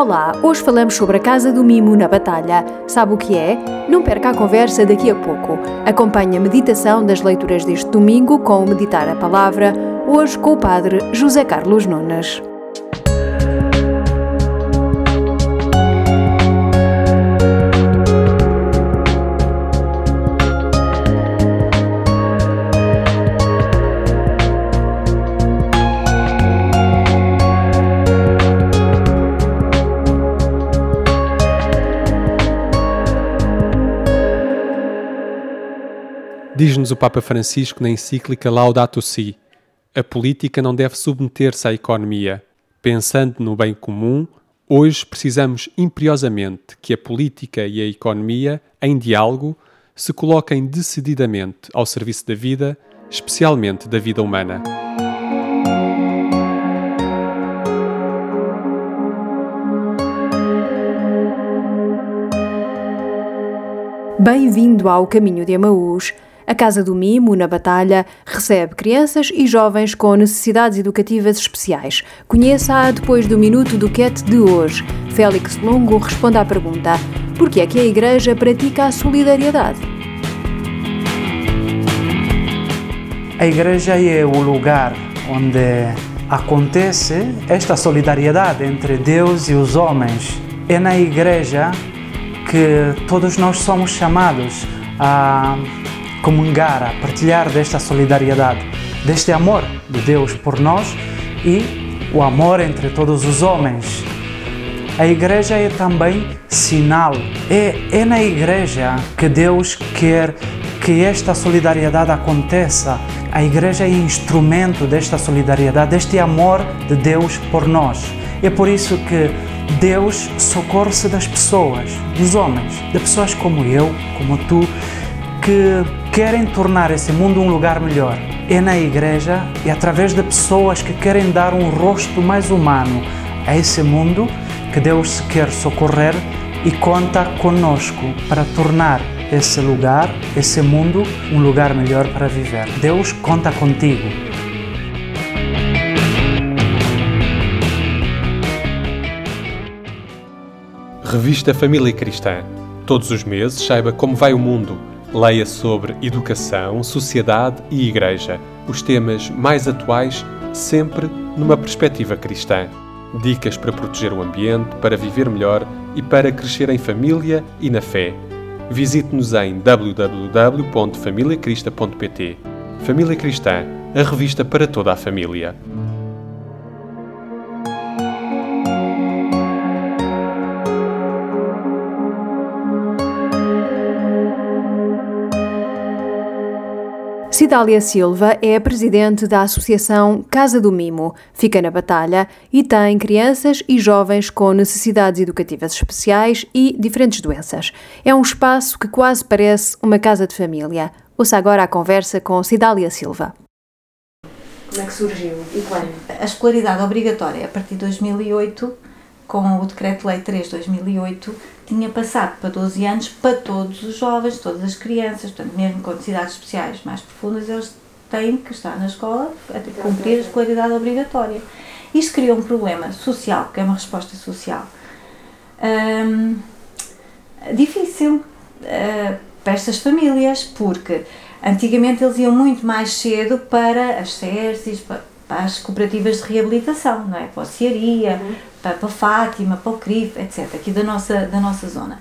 Olá, hoje falamos sobre a Casa do Mimo na Batalha. Sabe o que é? Não perca a conversa daqui a pouco. Acompanhe a meditação das leituras deste domingo com o Meditar a Palavra, hoje com o Padre José Carlos Nunes. Diz-nos o Papa Francisco na encíclica Laudato Si: a política não deve submeter-se à economia. Pensando no bem comum, hoje precisamos imperiosamente que a política e a economia, em diálogo, se coloquem decididamente ao serviço da vida, especialmente da vida humana. Bem-vindo ao Caminho de Emaús a Casa do Mimo, na Batalha, recebe crianças e jovens com necessidades educativas especiais. Conheça-a depois do Minuto do Cat de hoje. Félix Longo responde à pergunta: por que é que a Igreja pratica a solidariedade? A Igreja é o lugar onde acontece esta solidariedade entre Deus e os homens. É na Igreja que todos nós somos chamados a comungar, a partilhar desta solidariedade, deste amor de Deus por nós e o amor entre todos os homens. A igreja é também sinal, é, é na igreja que Deus quer que esta solidariedade aconteça. A igreja é instrumento desta solidariedade, deste amor de Deus por nós. É por isso que Deus socorre-se das pessoas, dos homens, de pessoas como eu, como tu, que querem tornar esse mundo um lugar melhor. É na igreja e através de pessoas que querem dar um rosto mais humano a esse mundo que Deus se quer socorrer e conta conosco para tornar esse lugar, esse mundo, um lugar melhor para viver. Deus conta contigo. Revista Família Cristã. Todos os meses saiba como vai o mundo Leia sobre educação, sociedade e igreja, os temas mais atuais, sempre numa perspectiva cristã. Dicas para proteger o ambiente, para viver melhor e para crescer em família e na fé. Visite-nos em www.familiacrista.pt. Família Cristã, a revista para toda a família. Cidália Silva é a presidente da Associação Casa do Mimo, fica na Batalha e tem crianças e jovens com necessidades educativas especiais e diferentes doenças. É um espaço que quase parece uma casa de família. Ouça agora a conversa com Cidália Silva. Como é que surgiu e quando? A escolaridade obrigatória a partir de 2008 com o Decreto-Lei 3 de 2008, tinha passado para 12 anos para todos os jovens, todas as crianças, portanto, mesmo com necessidades especiais mais profundas, eles têm que estar na escola a cumprir a escolaridade obrigatória. Isto criou um problema social, porque é uma resposta social. Hum, difícil uh, para estas famílias, porque antigamente eles iam muito mais cedo para as SERCs, para, para as cooperativas de reabilitação, não é? Para a Ciaria, uhum para, para Fátima, para o CRIF, etc., aqui da nossa, da nossa zona.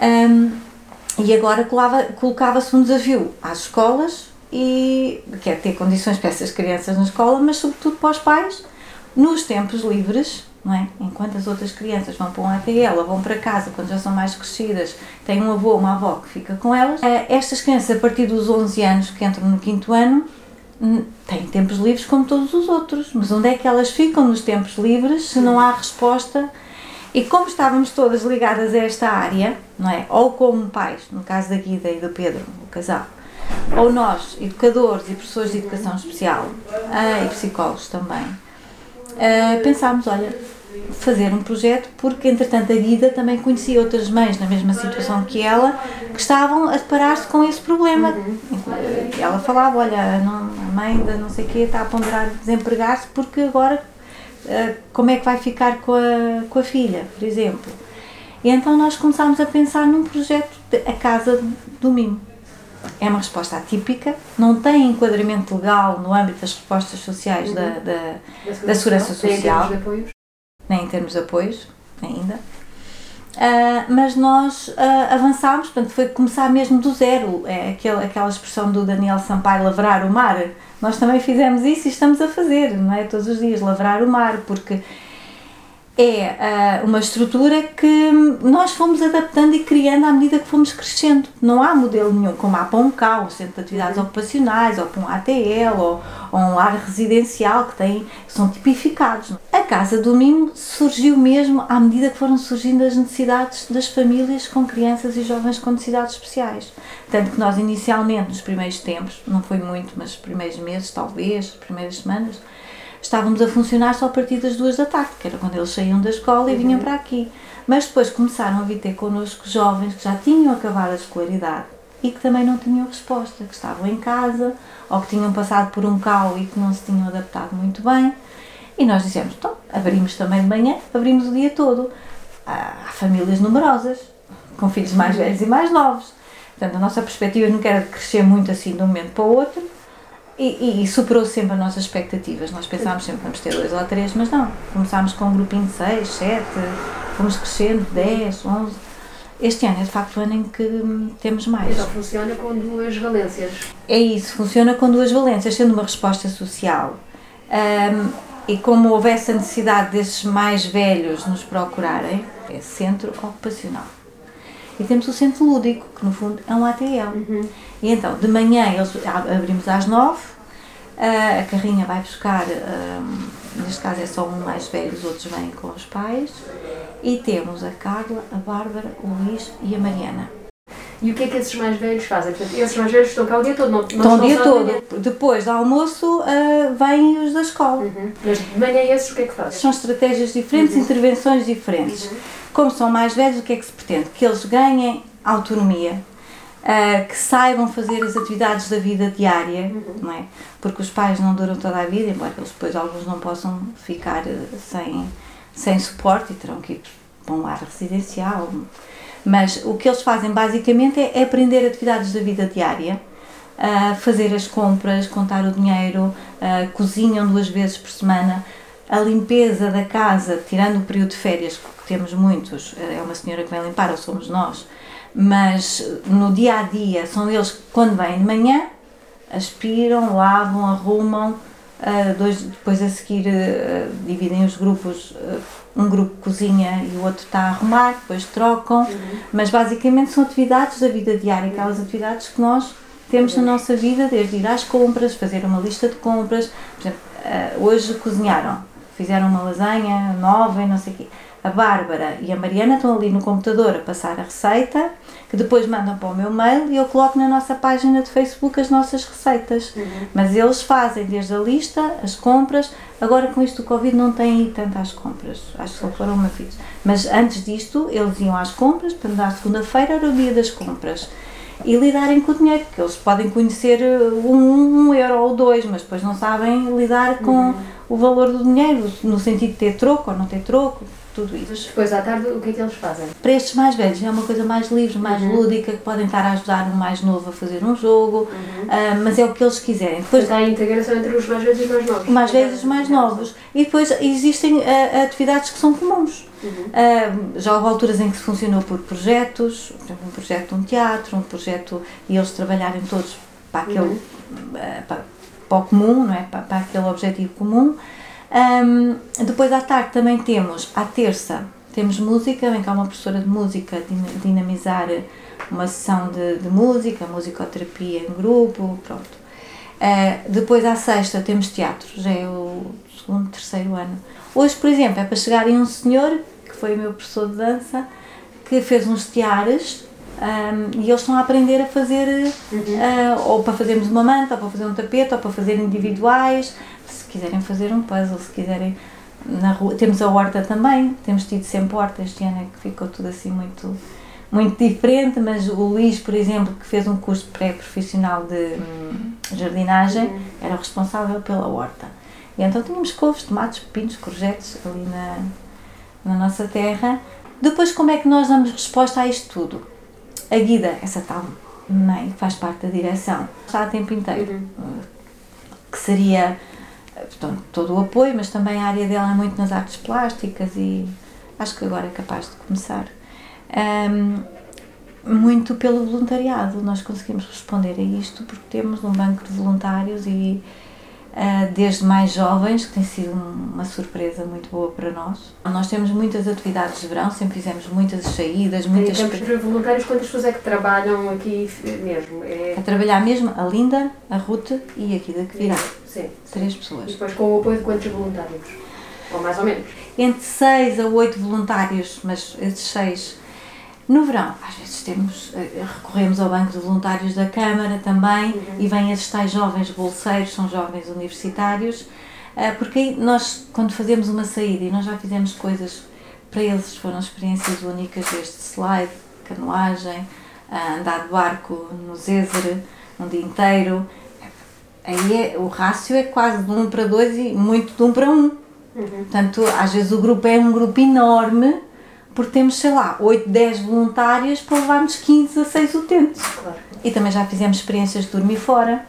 Um, e agora colocava-se um desafio às escolas, e quer é ter condições para essas crianças na escola, mas sobretudo para os pais, nos tempos livres, não é? Enquanto as outras crianças vão para um ATL ou vão para casa quando já são mais crescidas, têm um avô ou uma avó que fica com elas, eh, estas crianças, a partir dos 11 anos que entram no quinto ano, têm tempos livres como todos os outros, mas onde é que elas ficam nos tempos livres se não há resposta? E como estávamos todas ligadas a esta área, não é? Ou como pais, no caso da Guida e do Pedro, o casal, ou nós, educadores e professores de educação especial, ah, e psicólogos também, ah, pensámos, olha, fazer um projeto, porque entretanto a Guida também conhecia outras mães na mesma situação que ela, que estavam a deparar-se com esse problema. Uhum. Ela falava, olha, não, a mãe da não sei o quê está a ponderar desempregar-se porque agora uh, como é que vai ficar com a, com a filha, por exemplo. E então nós começámos a pensar num projeto de A Casa do Mimo. É uma resposta atípica, não tem enquadramento legal no âmbito das respostas sociais uhum. da, da, da, Segurança Social, nem em termos de apoios, ainda. Uh, mas nós uh, avançámos, portanto, foi começar mesmo do zero. É aquele, aquela expressão do Daniel Sampaio, lavrar o mar. Nós também fizemos isso e estamos a fazer, não é? Todos os dias, lavrar o mar, porque é uh, uma estrutura que nós fomos adaptando e criando à medida que fomos crescendo. Não há modelo nenhum, como há para um CAU, um Centro de Atividades uhum. Ocupacionais, ou para um ATL, ou, ou um ar residencial, que, tem, que são tipificados. A Casa do Mimo surgiu mesmo à medida que foram surgindo as necessidades das famílias com crianças e jovens com necessidades especiais. Tanto que nós, inicialmente, nos primeiros tempos, não foi muito, mas os primeiros meses, talvez, as primeiras semanas, estávamos a funcionar só a partir das duas da tarde, que era quando eles saíam da escola e vinham uhum. para aqui. Mas depois começaram a vir ter connosco jovens que já tinham acabado a escolaridade e que também não tinham resposta, que estavam em casa ou que tinham passado por um cal e que não se tinham adaptado muito bem. E nós dissemos, então, abrimos também de manhã, abrimos o dia todo. Há famílias numerosas, com filhos mais velhos e mais novos. Portanto, a nossa perspectiva não era de crescer muito assim de um momento para o outro, e, e, superou sempre as nossas expectativas. Nós pensávamos sempre que vamos ter dois ou três, mas não. Começámos com um grupinho de seis, sete, fomos crescendo, dez, onze. Este ano é de facto o ano em que temos mais. Então funciona com duas valências. É isso, funciona com duas valências, sendo uma resposta social. Um, e como houvesse a necessidade desses mais velhos nos procurarem, é centro ocupacional. E temos o centro lúdico, que no fundo é um ATL. Uhum. E então, de manhã eles abrimos às nove, a carrinha vai buscar, neste caso é só um mais velho, os outros vêm com os pais, e temos a Carla, a Bárbara, o Luís e a Mariana. E o que é que esses mais velhos fazem? Portanto, esses mais velhos estão cá o dia todo? Não, não estão o dia todo. Depois do almoço uh, vêm os da escola. Uhum. Mas de manhã esses o que é que fazem? São estratégias diferentes, uhum. intervenções diferentes. Uhum. Como são mais velhos, o que é que se pretende? Que eles ganhem autonomia, uh, que saibam fazer as atividades da vida diária, uhum. não é? Porque os pais não duram toda a vida, embora eles depois alguns não possam ficar uh, sem, sem suporte e terão que ir para um lar residencial. Mas o que eles fazem basicamente é, aprender atividades da vida diária, uh, fazer as compras, contar o dinheiro, cozinham duas vezes por semana, a limpeza da casa, tirando o período de férias, que temos muitos, é uma senhora que vem limpar ou somos nós, mas no dia a dia são eles que, quando vêm de manhã, aspiram, lavam, arrumam, uh, dois, depois a seguir uh, dividem os grupos, uh, um grupo cozinha e o outro está a arrumar, depois trocam, uhum. mas basicamente são atividades da vida diária, aquelas atividades que nós temos na nossa vida, desde ir às compras, fazer uma lista de compras, por exemplo, hoje cozinharam, fizeram uma lasanha nova e não sei o quê a Bárbara e a Mariana estão ali no computador a passar a receita, que depois mandam para o meu mail e eu coloco na nossa página de Facebook as nossas receitas. Uhum. Mas eles fazem desde a lista, as compras. Agora com isto do Covid não têm ido tanto às compras, acho que só foram uma vez. Mas antes disto eles iam às compras, portanto na segunda-feira era o dia das compras. E lidarem com o dinheiro, porque eles podem conhecer uh, um, um euro ou dois, mas depois não sabem lidar com uhum. o valor do dinheiro, no sentido de ter troco ou não ter troco tudo isso. Mas depois à tarde o que é que eles fazem? Para estes mais velhos é uma coisa mais livre, mais uhum. lúdica, que podem estar a ajudar o mais novo a fazer um jogo, uhum. uh, mas é o que eles quiserem. Depois há a integração entre os mais velhos e os mais novos. Mais velhos e os mais novos. E depois existem uh, atividades que são comuns. Uhum. Uh, já houve alturas em que se funcionou por projetos, por exemplo, um projeto de um teatro, um projeto e eles trabalharem todos para aquele uhum. para, para o comum, não é? para, para aquele objetivo comum. Um, depois à tarde também temos, à terça, temos música, vem cá uma professora de música dinamizar uma sessão de, de música, musicoterapia em grupo, pronto. Uh, depois à sexta temos teatro, já é o segundo, terceiro ano. Hoje, por exemplo, é para chegarem um senhor, que foi o meu professor de dança, que fez uns tiares um, e eles estão a aprender a fazer, uhum. uh, ou para fazermos uma manta, ou para fazer um tapete, ou para fazer individuais quiserem fazer um puzzle, se quiserem na rua. Temos a horta também, temos tido sempre horta, este ano é que ficou tudo assim muito, muito diferente, mas o Luís, por exemplo, que fez um curso pré-profissional de hum, jardinagem, era o responsável pela horta. E então tínhamos couves, tomates, pepinos, courgettes ali na, na nossa terra. Depois, como é que nós damos resposta a isto tudo? A Guida, essa tal mãe, faz parte da direção, está a tempo inteiro, que seria portanto, todo o apoio, mas também a área dela é muito nas artes plásticas e acho que agora é capaz de começar. Um, muito pelo voluntariado, nós conseguimos responder a isto porque temos um banco de voluntários e desde mais jovens, que tem sido uma surpresa muito boa para nós. Nós temos muitas atividades de verão, sempre fizemos muitas saídas, muitas... Em termos de voluntários, quantas pessoas é que trabalham aqui mesmo? É... A trabalhar mesmo a Linda, a Ruth e aqui da que virá. Sim. Três pessoas. E depois com o apoio de quantos voluntários? Ou mais ou menos? Entre seis a oito voluntários, mas esses seis no verão, às vezes temos, eh, recorremos ao banco de voluntários da Câmara também uhum. e vêm esses tais jovens bolseiros, são jovens universitários, eh, porque aí nós, quando fazemos uma saída, e nós já fizemos coisas para eles, foram experiências únicas deste slide, canoagem, andar de barco no Zézer um dia inteiro, aí é, o rácio é quase de um para dois e muito de um para um. Uhum. Portanto, às vezes o grupo é um grupo enorme, porque temos, sei lá, 8, 10 voluntários para levarmos 15 a 6 utentes. Claro. E também já fizemos experiências de dormir fora.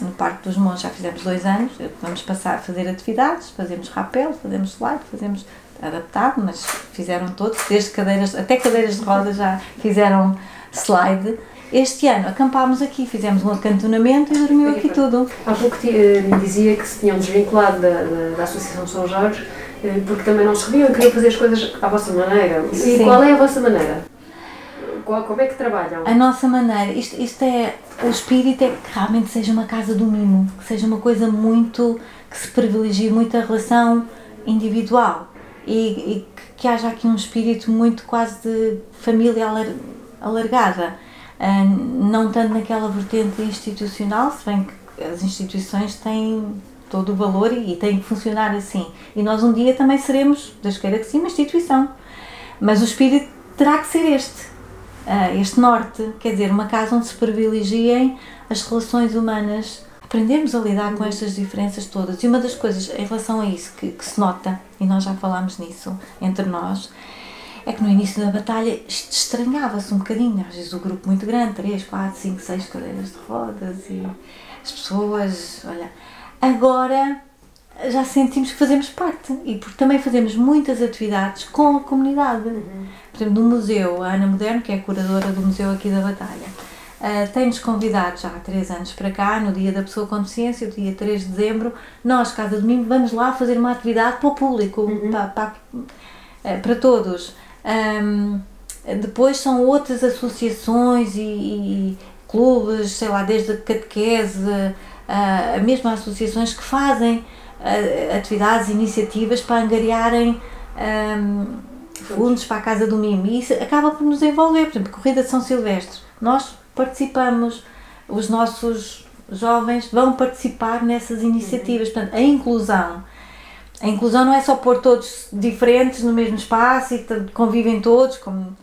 No Parque dos Montes já fizemos dois anos. Vamos passar a fazer atividades, fazemos rapel, fazemos slide, fazemos adaptado, mas fizeram todos, desde cadeiras, até cadeiras de rodas já fizeram slide. Este ano acampámos aqui, fizemos um acantonamento e dormiu aqui tudo. Há pouco me dizia que se tinham desvinculado da, da, da Associação São Jorge eh, porque também não se reviam e queriam fazer as coisas à vossa maneira. E Sim. qual é a vossa maneira? Qual, como é que trabalham? A nossa maneira, isto, isto é, o espírito é que realmente seja uma casa do mimo, que seja uma coisa muito, que se privilegie muito a relação individual e, e que haja aqui um espírito muito quase de família alargada, uh, não tanto naquela vertente institucional, se bem que as instituições têm todo o valor e, e tem que funcionar assim. E nós um dia também seremos, Deus queira que sim, uma instituição. Mas o espírito terá que ser este, uh, este norte, quer dizer, uma casa onde se privilegiem as relações humanas, aprendemos a lidar com estas diferenças todas. E uma das coisas em relação a isso que, que se nota, e nós já falámos nisso entre nós, é que no início da batalha estranhava-se um bocadinho, às vezes o grupo muito grande, 3, 4, 5, 6 cadeiras de rodas e as pessoas, olha, agora já sentimos que fazemos parte e porque também fazemos muitas atividades com a comunidade. Uhum. Por exemplo, no museu, a Ana Moderno, que é a curadora do museu aqui da Batalha, uh, tem-nos convidado já há três anos para cá, no dia da pessoa com deficiência, o dia 3 de dezembro, nós, Casa do Mimo, vamos lá fazer uma atividade para o público, uhum. para, para, uh, para todos. Um, depois são outras associações e, e, clubes, sei lá, desde a catequese, uh, mesmo associações que fazem uh, atividades, iniciativas para angariarem um, fundos para a Casa do Mimo e isso acaba por nos envolver, por exemplo, Corrida de São Silvestre. Nós participamos, os nossos jovens vão participar nessas iniciativas. Portanto, a inclusão. A inclusão não é só pôr todos diferentes no mesmo espaço e convivem todos, como,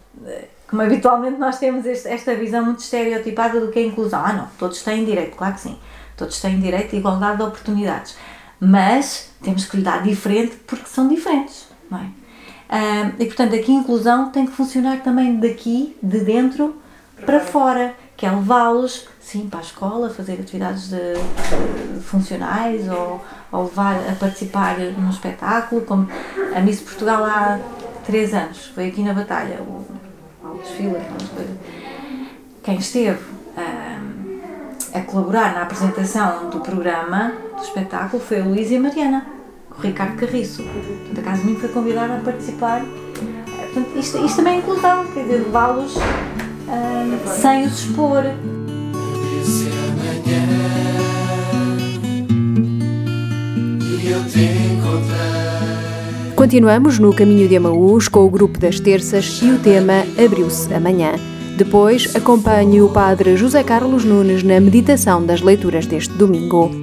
como habitualmente nós temos este, esta visão muito estereotipada do que é inclusão. Ah, não, todos têm direito, claro que sim. Todos têm direito à igualdade de oportunidades. Mas temos que lhe dar diferente porque são diferentes, não é? Uh, e portanto, aqui a inclusão tem que funcionar também daqui, de dentro para fora, que é levá-los, sim, para a escola, fazer atividades de, de funcionais ou, ou levar a participar num espetáculo, como a Miss Portugal há três anos, foi aqui na Batalha, o, o desfile, Quem esteve a colaborar na apresentação do programa, do espetáculo, foi a Luísa e a Mariana, o Ricardo Carriço. Portanto, a Casa Mim foi convidada a participar. Portanto, isto, isto também é inclusão, quer dizer, levá-los uh, sem os expor. Continuamos no caminho de Amaús com o grupo das terças e o tema Abriu-se amanhã. Depois, acompanhe o Padre José Carlos Nunes na meditação das leituras deste domingo.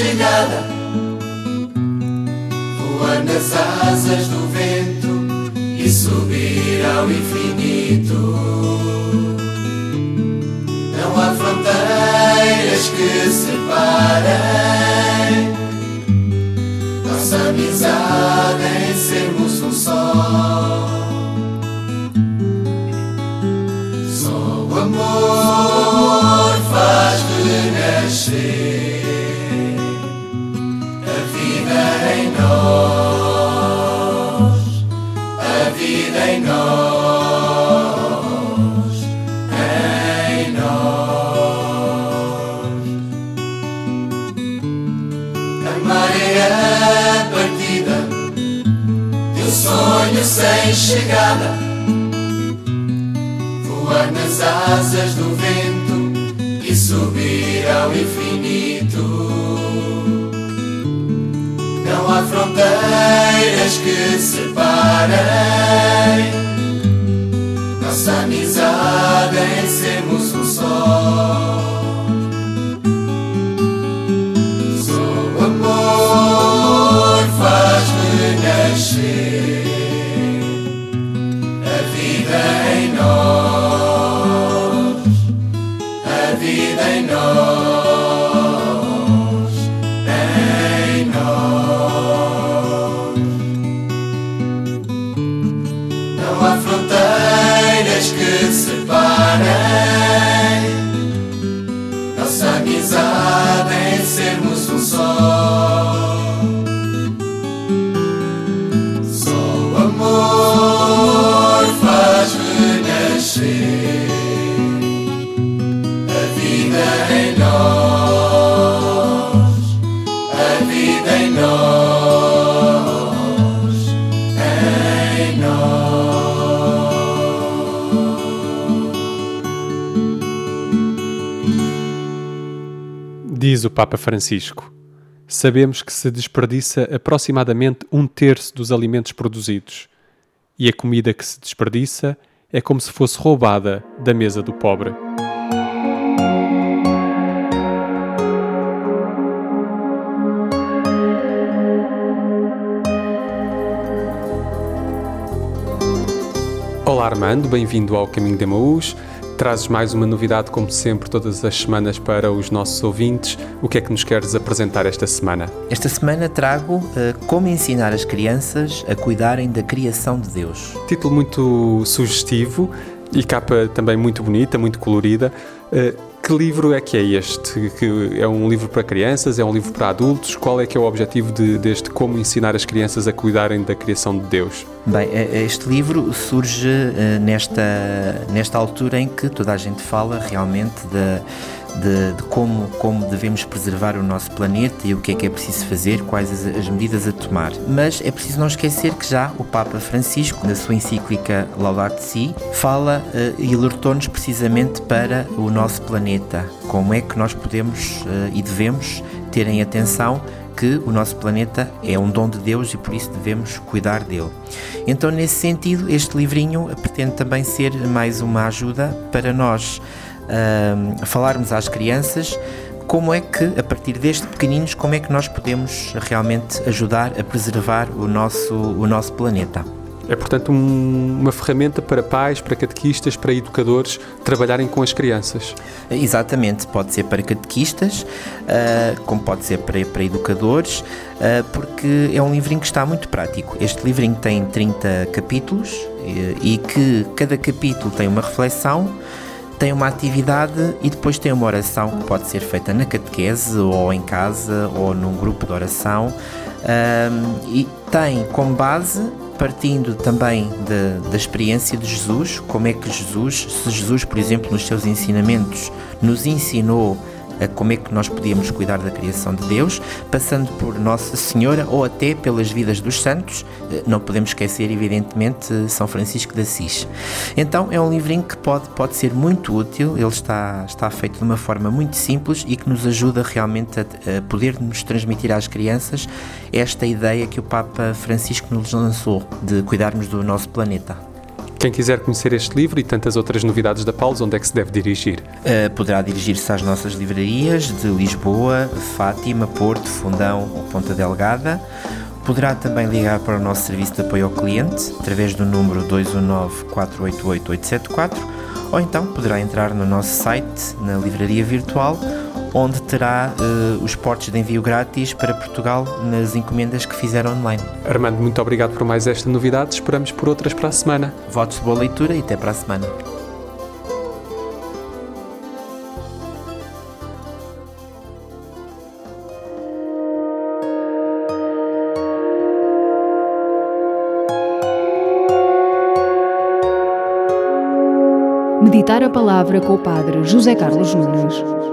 chegada, voar nas asas do vento e subir ao infinito. Não há fronteiras que separem nossa amizade em sermos um só. Só o amor faz renascer. Que separem nossa amizade em sermos um só. Só o amor faz renascer a vida em nós, a vida em nós. Só o amor faz renascer a vida em nós, a vida em nós, em nós. Diz o Papa Francisco: Sabemos que se desperdiça aproximadamente um terço dos alimentos produzidos, e a comida que se desperdiça é como se fosse roubada da mesa do pobre. Olá Armando, bem-vindo ao Caminho de Emaús. Trazes mais uma novidade, como sempre, todas as semanas para os nossos ouvintes. O que é que nos queres apresentar esta semana? Esta semana trago uh, como ensinar as crianças a cuidarem da criação de Deus. Título muito sugestivo e capa também muito bonita, muito colorida. Uh, que livro é que é este? Que é um livro para crianças? É um livro para adultos? Qual é que é o objetivo de, deste Como Ensinar as Crianças a Cuidarem da Criação de Deus? Bem, este livro surge uh, nesta, nesta altura em que toda a gente fala realmente de, de, como, como devemos preservar o nosso planeta e o que é que é preciso fazer, quais as, as, medidas a tomar. Mas é preciso não esquecer que já o Papa Francisco, na sua encíclica Laudato Si, fala e alertou-nos precisamente para o nosso planeta, como é que nós podemos e devemos ter em atenção que o nosso planeta é um dom de Deus e por isso devemos cuidar dele. Então, nesse sentido, este livrinho pretende também ser mais uma ajuda para nós uh, falarmos às crianças como é que, a partir destes pequeninos, como é que nós podemos realmente ajudar a preservar o nosso, o nosso planeta. É, portanto, um, uma ferramenta para pais, para catequistas, para educadores trabalharem com as crianças. Exatamente, pode ser para catequistas, uh, como pode ser para, para educadores, uh, porque é um livrinho que está muito prático. Este livrinho tem 30 capítulos e, e que cada capítulo tem uma reflexão tem uma atividade e depois tem uma oração que pode ser feita na catequese ou em casa ou num grupo de oração um, e tem como base partindo também de, da experiência de Jesus, como é que Jesus, se Jesus, por exemplo, nos seus ensinamentos, nos ensinou como é que nós podíamos cuidar da criação de Deus, passando por Nossa Senhora ou até pelas vidas dos santos. Eh, não podemos esquecer, evidentemente, São Francisco de Assis. Então é um livrinho que pode, pode ser muito útil, ele está, está feito de uma forma muito simples e que nos ajuda realmente a, a poder nos transmitir às crianças esta ideia que o Papa Francisco nos lançou de cuidarmos do nosso planeta. Quem quiser conhecer este livro e tantas outras novidades da Paulos, onde é que se deve dirigir? Uh, poderá dirigir-se às nossas livrarias de Lisboa, Fátima, Porto, Fundão ou Ponta Delgada. Poderá também ligar para o nosso serviço de apoio ao cliente através do número 219 488 874 ou então poderá entrar no nosso site, na livraria virtual, onde terá uh, os portes de envio grátis para Portugal nas encomendas que fizeram online. Armando, muito obrigado por mais esta novidade. Esperamos por outras para a semana. Votos de boa leitura e até para a semana. Meditar a palavra com o Padre José Carlos Nunes.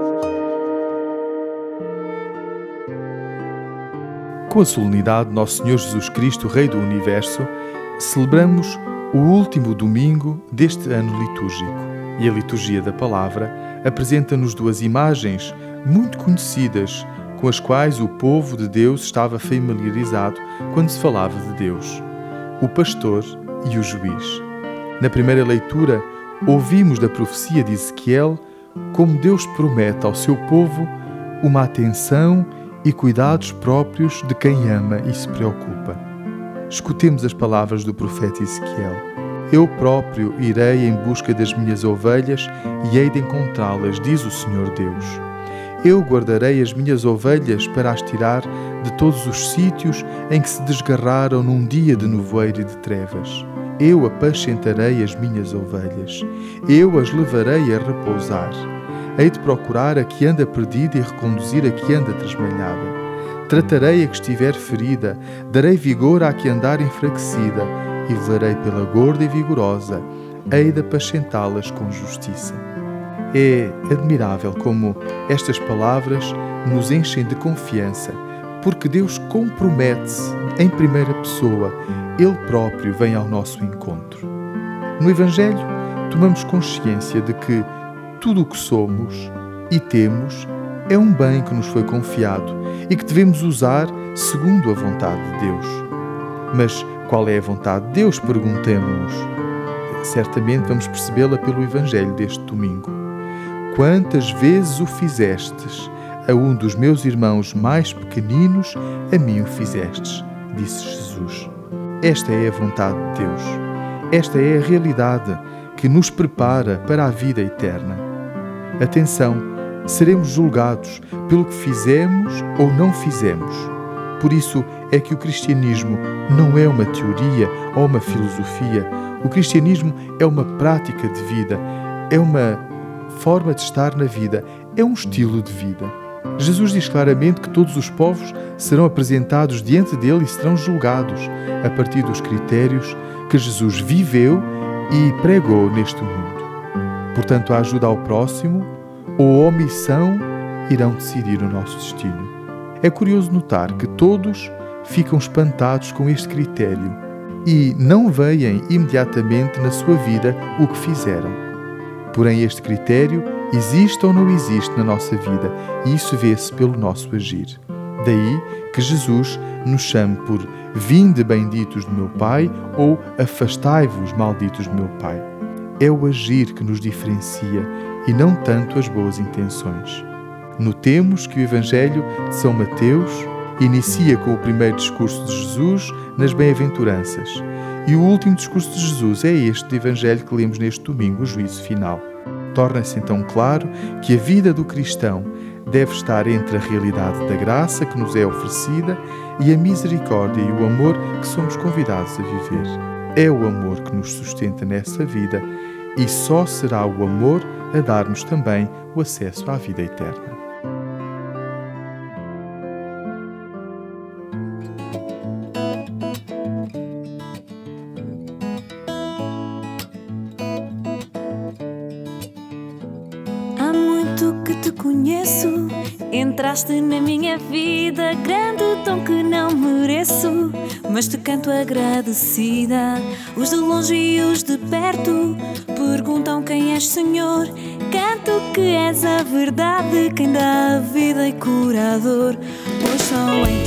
Com a solenidade de Nosso Senhor Jesus Cristo, Rei do Universo, celebramos o último domingo deste ano litúrgico. E a liturgia da palavra apresenta-nos duas imagens muito conhecidas com as quais o povo de Deus estava familiarizado quando se falava de Deus: o pastor e o juiz. Na primeira leitura, ouvimos da profecia de Ezequiel como Deus promete ao seu povo uma atenção e cuidados próprios de quem ama e se preocupa. Escutemos as palavras do profeta Ezequiel. Eu próprio irei em busca das minhas ovelhas e hei de encontrá-las, diz o Senhor Deus. Eu guardarei as minhas ovelhas para as tirar de todos os sítios em que se desgarraram num dia de nevoeiro e de trevas. Eu apacentarei as minhas ovelhas, eu as levarei a repousar. Hei de procurar a que anda perdida e reconduzir a que anda tresmalhada. Tratarei a que estiver ferida, darei vigor à que andar enfraquecida, e levarei pela gorda e vigorosa, hei de apacentá-las com justiça. É admirável como estas palavras nos enchem de confiança, porque Deus compromete-se em primeira pessoa, Ele próprio vem ao nosso encontro. No Evangelho, tomamos consciência de que tudo o que somos e temos é um bem que nos foi confiado e que devemos usar segundo a vontade de Deus. Mas qual é a vontade de Deus? Perguntemos-nos. Certamente vamos percebê-la pelo Evangelho deste domingo. Quantas vezes o fizestes a um dos meus irmãos mais pequeninos, a mim o fizestes, disse Jesus. Esta é a vontade de Deus. Esta é a realidade que nos prepara para a vida eterna. Atenção, seremos julgados pelo que fizemos ou não fizemos. Por isso é que o cristianismo não é uma teoria ou uma filosofia. O cristianismo é uma prática de vida, é uma forma de estar na vida, é um estilo de vida. Jesus diz claramente que todos os povos serão apresentados diante dele e serão julgados a partir dos critérios que Jesus viveu e pregou neste mundo. Portanto, a ajuda ao próximo ou a omissão irão decidir o nosso destino. É curioso notar que todos ficam espantados com este critério e não veem imediatamente na sua vida o que fizeram. Porém, este critério existe ou não existe na nossa vida e isso vê-se pelo nosso agir. Daí que Jesus nos chame por Vinde benditos do meu Pai ou Afastai-vos malditos do meu Pai. É o agir que nos diferencia e não tanto as boas intenções. Notemos que o Evangelho de São Mateus inicia com o primeiro discurso de Jesus nas bem-aventuranças e o último discurso de Jesus é este do Evangelho que lemos neste domingo, o juízo final. Torna-se então claro que a vida do cristão deve estar entre a realidade da graça que nos é oferecida e a misericórdia e o amor que somos convidados a viver. É o amor que nos sustenta nessa vida e só será o amor a dar-nos também o acesso à vida eterna. Entraste na minha vida, grande dom que não mereço, mas te canto agradecida. Os de longe e os de perto perguntam quem és, Senhor. Canto que és a verdade, quem dá vida e curador, pois só em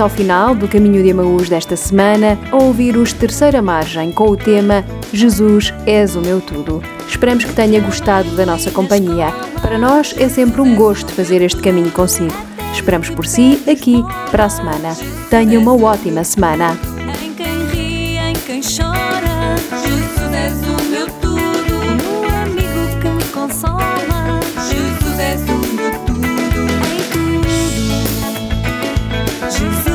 ao final do Caminho de Emaús desta semana a ouvir os Terceira Margem com o tema Jesus és o meu tudo. Esperamos que tenha gostado da nossa companhia. Para nós é sempre um gosto fazer este caminho consigo. Esperamos por si aqui para a semana. Tenha uma ótima semana. Em quem ri, em quem chora, Jesus és o meu tudo, amigo que me consola. Jesus és o meu tudo, em tudo. Jesus